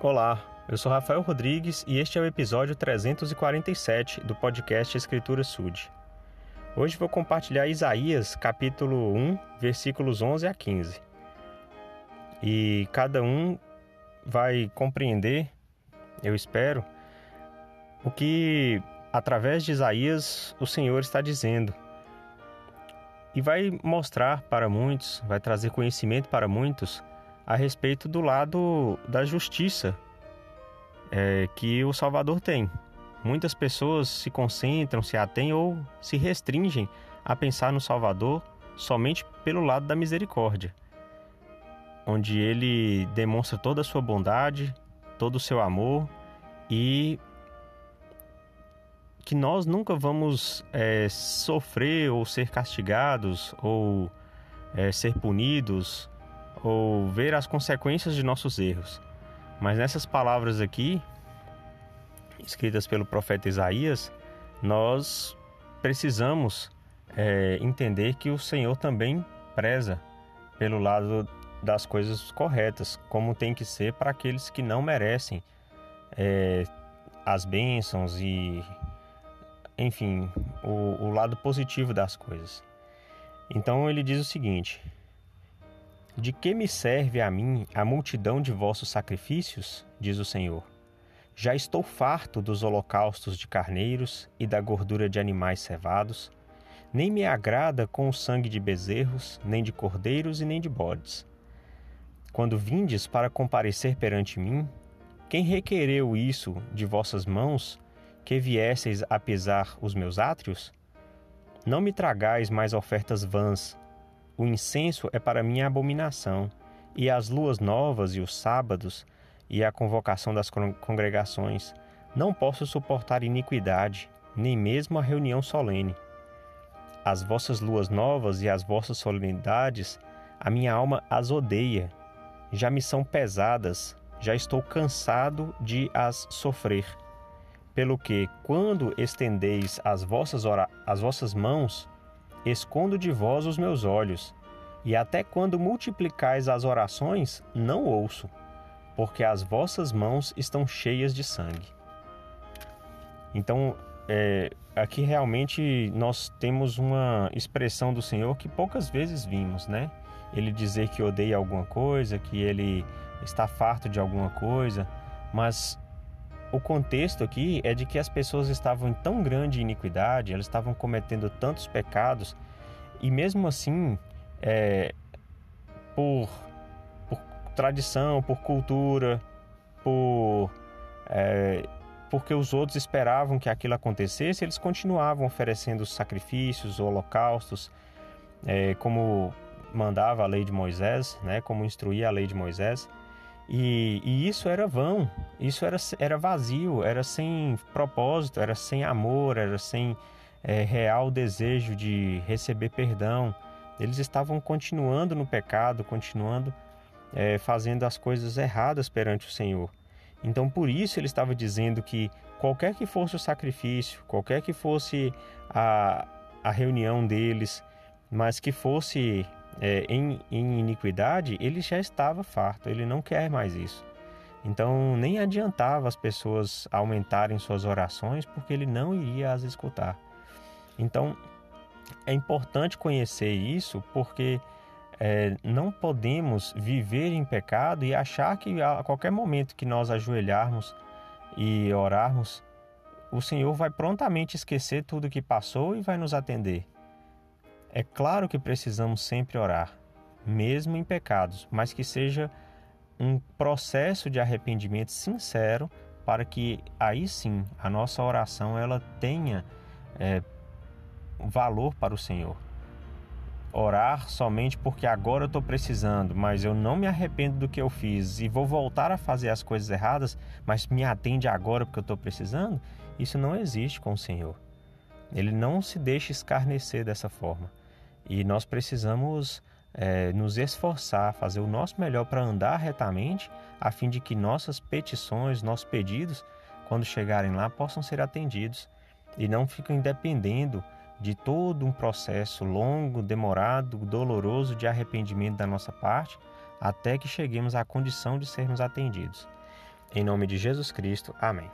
Olá, eu sou Rafael Rodrigues e este é o episódio 347 do podcast Escritura Sud. Hoje vou compartilhar Isaías, capítulo 1, versículos 11 a 15. E cada um vai compreender, eu espero, o que através de Isaías o Senhor está dizendo. E vai mostrar para muitos, vai trazer conhecimento para muitos a respeito do lado da justiça é, que o Salvador tem. Muitas pessoas se concentram, se atêm ou se restringem a pensar no Salvador somente pelo lado da misericórdia, onde ele demonstra toda a sua bondade, todo o seu amor e que nós nunca vamos é, sofrer ou ser castigados ou é, ser punidos ou ver as consequências de nossos erros. Mas nessas palavras aqui, escritas pelo profeta Isaías, nós precisamos é, entender que o Senhor também preza pelo lado das coisas corretas, como tem que ser para aqueles que não merecem é, as bênçãos e, enfim, o, o lado positivo das coisas. Então ele diz o seguinte: de que me serve a mim a multidão de vossos sacrifícios? diz o Senhor. Já estou farto dos holocaustos de carneiros e da gordura de animais cevados. Nem me agrada com o sangue de bezerros, nem de cordeiros e nem de bodes. Quando vindes para comparecer perante mim, quem requereu isso de vossas mãos, que viesseis a pesar os meus átrios? Não me tragais mais ofertas vãs, o incenso é para mim abominação, e as luas novas e os sábados e a convocação das congregações. Não posso suportar iniquidade, nem mesmo a reunião solene. As vossas luas novas e as vossas solenidades, a minha alma as odeia. Já me são pesadas, já estou cansado de as sofrer. Pelo que, quando estendeis as vossas, as vossas mãos, Escondo de vós os meus olhos, e até quando multiplicais as orações, não ouço, porque as vossas mãos estão cheias de sangue. Então, é, aqui realmente nós temos uma expressão do Senhor que poucas vezes vimos, né? Ele dizer que odeia alguma coisa, que ele está farto de alguma coisa, mas o contexto aqui é de que as pessoas estavam em tão grande iniquidade, elas estavam cometendo tantos pecados, e mesmo assim, é, por, por, tradição, por cultura, por é, porque os outros esperavam que aquilo acontecesse, eles continuavam oferecendo sacrifícios, holocaustos, é, como mandava a lei de Moisés, né, como instruía a lei de Moisés. E, e, isso era vão, isso era, era vazio, era sem propósito, era sem amor, era sem é, real desejo de receber perdão. Eles estavam continuando no pecado, continuando é, fazendo as coisas erradas perante o Senhor. Então, por isso, ele estava dizendo que qualquer que fosse o sacrifício, qualquer que fosse a, a reunião deles, mas que fosse é, em, em iniquidade, ele já estava farto, ele não quer mais isso. Então nem adiantava as pessoas aumentarem suas orações, porque ele não iria as escutar. Então é importante conhecer isso, porque é, não podemos viver em pecado e achar que a qualquer momento que nós ajoelharmos e orarmos, o Senhor vai prontamente esquecer tudo que passou e vai nos atender. É claro que precisamos sempre orar, mesmo em pecados, mas que seja um processo de arrependimento sincero para que aí sim a nossa oração ela tenha é, valor para o Senhor. Orar somente porque agora eu estou precisando, mas eu não me arrependo do que eu fiz e vou voltar a fazer as coisas erradas, mas me atende agora porque eu estou precisando, isso não existe com o Senhor. Ele não se deixa escarnecer dessa forma. E nós precisamos é, nos esforçar, fazer o nosso melhor para andar retamente, a fim de que nossas petições, nossos pedidos, quando chegarem lá, possam ser atendidos e não fiquem dependendo de todo um processo longo, demorado, doloroso de arrependimento da nossa parte, até que cheguemos à condição de sermos atendidos. Em nome de Jesus Cristo. Amém.